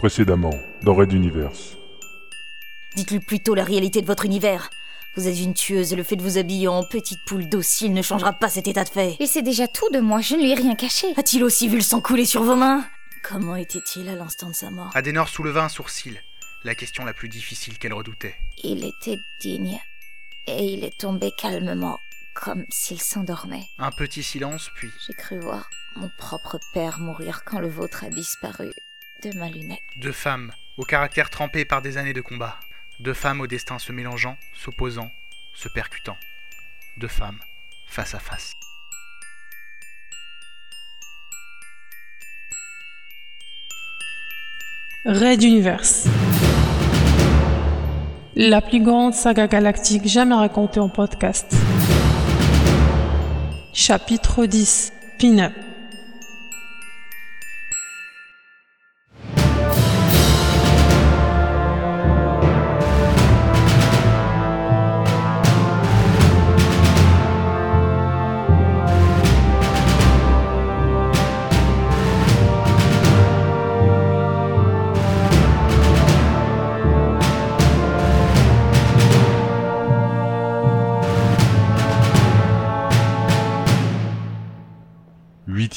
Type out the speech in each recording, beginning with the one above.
Précédemment, dans Red Universe. Dites-lui plutôt la réalité de votre univers. Vous êtes une tueuse et le fait de vous habiller en petite poule docile ne changera pas cet état de fait. Il sait déjà tout de moi, je ne lui ai rien caché. A-t-il aussi vu le sang couler sur vos mains? Comment était-il à l'instant de sa mort? Adenor souleva un sourcil, la question la plus difficile qu'elle redoutait. Il était digne. Et il est tombé calmement, comme s'il s'endormait. Un petit silence, puis J'ai cru voir mon propre père mourir quand le vôtre a disparu de ma lunette. deux femmes, au caractère trempé par des années de combat. Deux femmes au destin se mélangeant, s'opposant, se percutant. Deux femmes, face à face. Raid Universe. La plus grande saga galactique jamais racontée en podcast. Chapitre 10. Pin-up.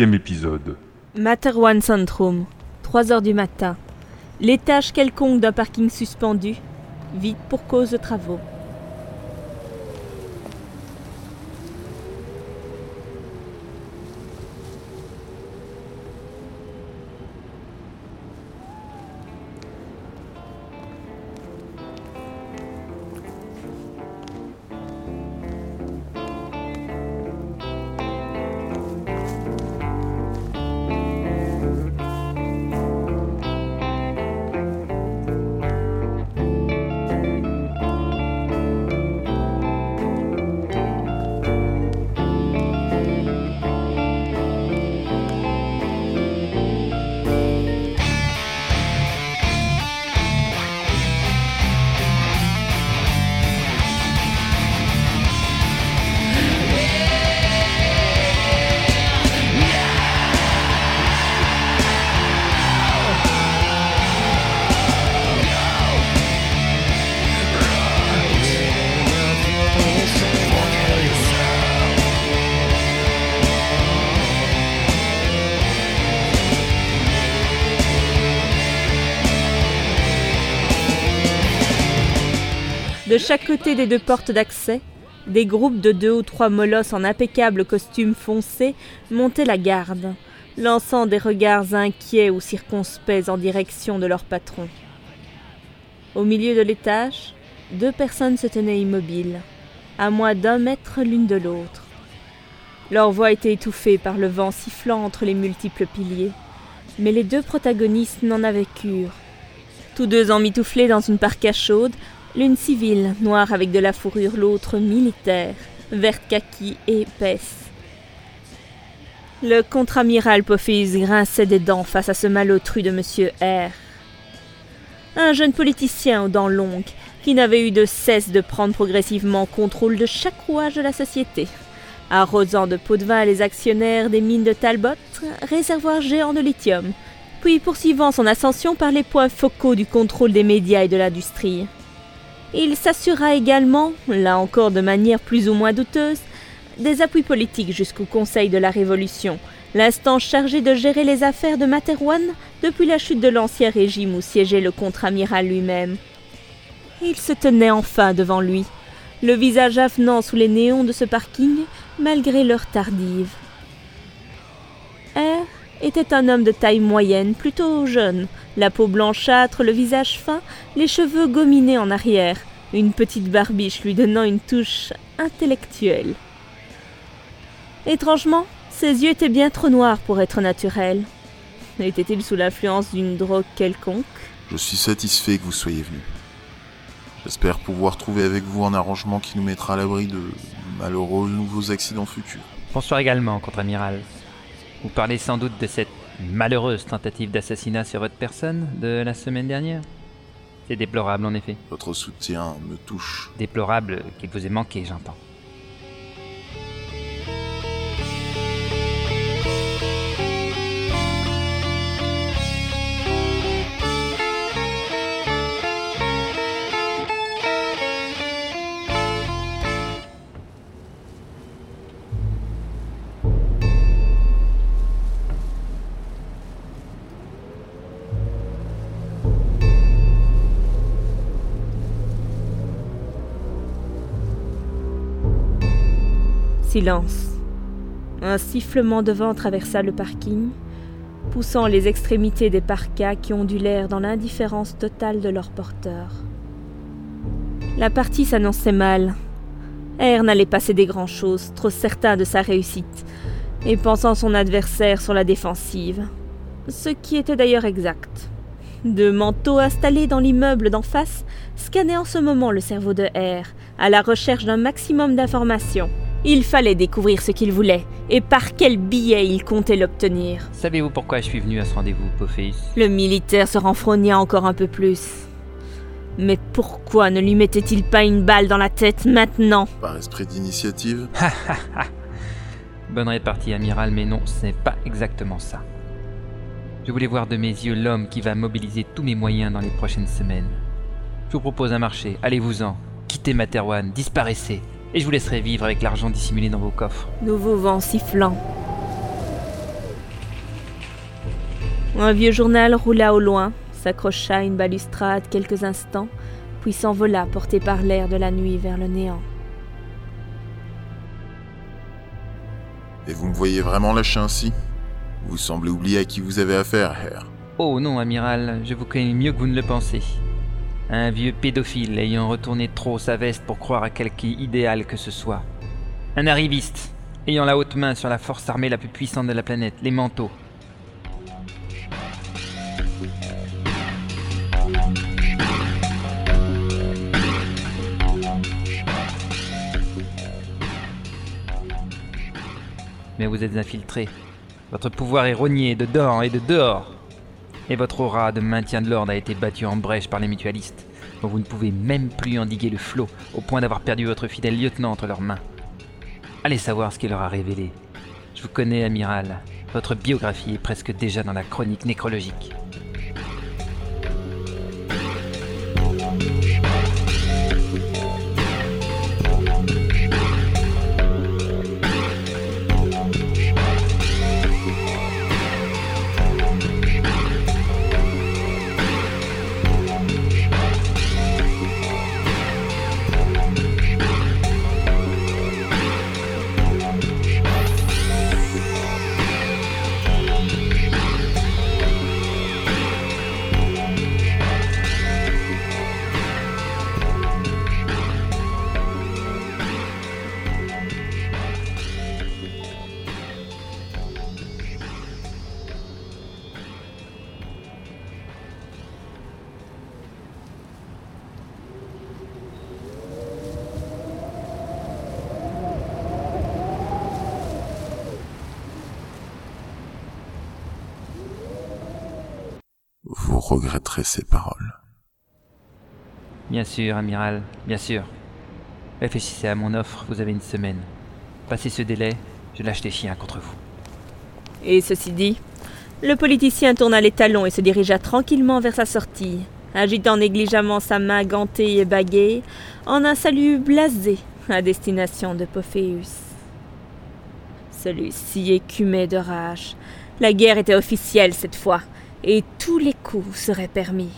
Huitième épisode. Materwan Centrum, 3 heures du matin. L'étage quelconque d'un parking suspendu, vide pour cause de travaux. De chaque côté des deux portes d'accès, des groupes de deux ou trois molosses en impeccable costume foncé montaient la garde, lançant des regards inquiets ou circonspects en direction de leur patron. Au milieu de l'étage, deux personnes se tenaient immobiles, à moins d'un mètre l'une de l'autre. Leur voix était étouffée par le vent sifflant entre les multiples piliers, mais les deux protagonistes n'en avaient cure. Tous deux emmitouflés dans une parka chaude, l'une civile, noire avec de la fourrure, l'autre militaire, verte kaki et épaisse. Le contre-amiral Pophéus grinçait des dents face à ce malotru de Monsieur R. Un jeune politicien aux dents longues, qui n'avait eu de cesse de prendre progressivement contrôle de chaque rouage de la société, arrosant de pots de vin les actionnaires des mines de Talbot, réservoir géant de lithium, puis poursuivant son ascension par les points focaux du contrôle des médias et de l'industrie. Il s'assura également, là encore de manière plus ou moins douteuse, des appuis politiques jusqu'au Conseil de la Révolution, l'instance chargée de gérer les affaires de Materwan depuis la chute de l'ancien régime où siégeait le contre-amiral lui-même. Il se tenait enfin devant lui, le visage avenant sous les néons de ce parking, malgré l'heure tardive. R était un homme de taille moyenne, plutôt jeune, la peau blanchâtre, le visage fin, les cheveux gominés en arrière, une petite barbiche lui donnant une touche intellectuelle. Étrangement, ses yeux étaient bien trop noirs pour être naturels. Était-il sous l'influence d'une drogue quelconque? Je suis satisfait que vous soyez venu. J'espère pouvoir trouver avec vous un arrangement qui nous mettra à l'abri de malheureux nouveaux accidents futurs. Bonsoir également, contre-amiral. Vous parlez sans doute de cette malheureuse tentative d'assassinat sur votre personne de la semaine dernière? C'est déplorable en effet. Votre soutien me touche. Déplorable qu'il vous ait manqué, j'entends. Silence. Un sifflement de vent traversa le parking, poussant les extrémités des parkas qui ondulèrent dans l'indifférence totale de leur porteur. La partie s'annonçait mal. R n'allait pas céder grand-chose, trop certain de sa réussite, et pensant son adversaire sur la défensive. Ce qui était d'ailleurs exact. Deux manteaux installés dans l'immeuble d'en face scannaient en ce moment le cerveau de R, à la recherche d'un maximum d'informations. Il fallait découvrir ce qu'il voulait, et par quel billet il comptait l'obtenir. Savez-vous pourquoi je suis venu à ce rendez-vous, Pophéus Le militaire se renfrogna encore un peu plus. Mais pourquoi ne lui mettait-il pas une balle dans la tête maintenant? Par esprit d'initiative Bonne répartie, amiral, mais non, ce n'est pas exactement ça. Je voulais voir de mes yeux l'homme qui va mobiliser tous mes moyens dans les prochaines semaines. Je vous propose un marché, allez-vous-en, quittez Materwan, disparaissez, et je vous laisserai vivre avec l'argent dissimulé dans vos coffres. Nouveau vent sifflant. Un vieux journal roula au loin, s'accrocha à une balustrade quelques instants, puis s'envola porté par l'air de la nuit vers le néant. Et vous me voyez vraiment lâcher ainsi Vous semblez oublier à qui vous avez affaire, Herr. Oh non, amiral, je vous connais mieux que vous ne le pensez. Un vieux pédophile ayant retourné trop sa veste pour croire à quelque idéal que ce soit. Un arriviste, ayant la haute main sur la force armée la plus puissante de la planète, les manteaux. Mais vous êtes infiltré. Votre pouvoir est rogné de dedans et de dehors. Et votre aura de maintien de l'ordre a été battue en brèche par les mutualistes, dont vous ne pouvez même plus endiguer le flot, au point d'avoir perdu votre fidèle lieutenant entre leurs mains. Allez savoir ce qu'il leur a révélé. Je vous connais, amiral. Votre biographie est presque déjà dans la chronique nécrologique. Vous regretterez ces paroles. Bien sûr, amiral, bien sûr. Réfléchissez à mon offre, vous avez une semaine. Passez ce délai, je lâche les chiens contre vous. Et ceci dit, le politicien tourna les talons et se dirigea tranquillement vers sa sortie, agitant négligemment sa main gantée et baguée en un salut blasé à destination de Pophéus. Celui-ci écumait de rage. La guerre était officielle cette fois, et tous les coups seraient permis.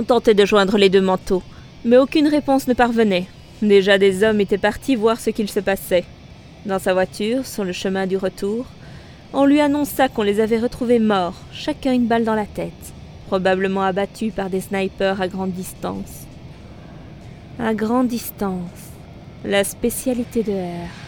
On tentait de joindre les deux manteaux, mais aucune réponse ne parvenait. Déjà des hommes étaient partis voir ce qu'il se passait. Dans sa voiture, sur le chemin du retour, on lui annonça qu'on les avait retrouvés morts, chacun une balle dans la tête, probablement abattus par des snipers à grande distance. À grande distance, la spécialité de R.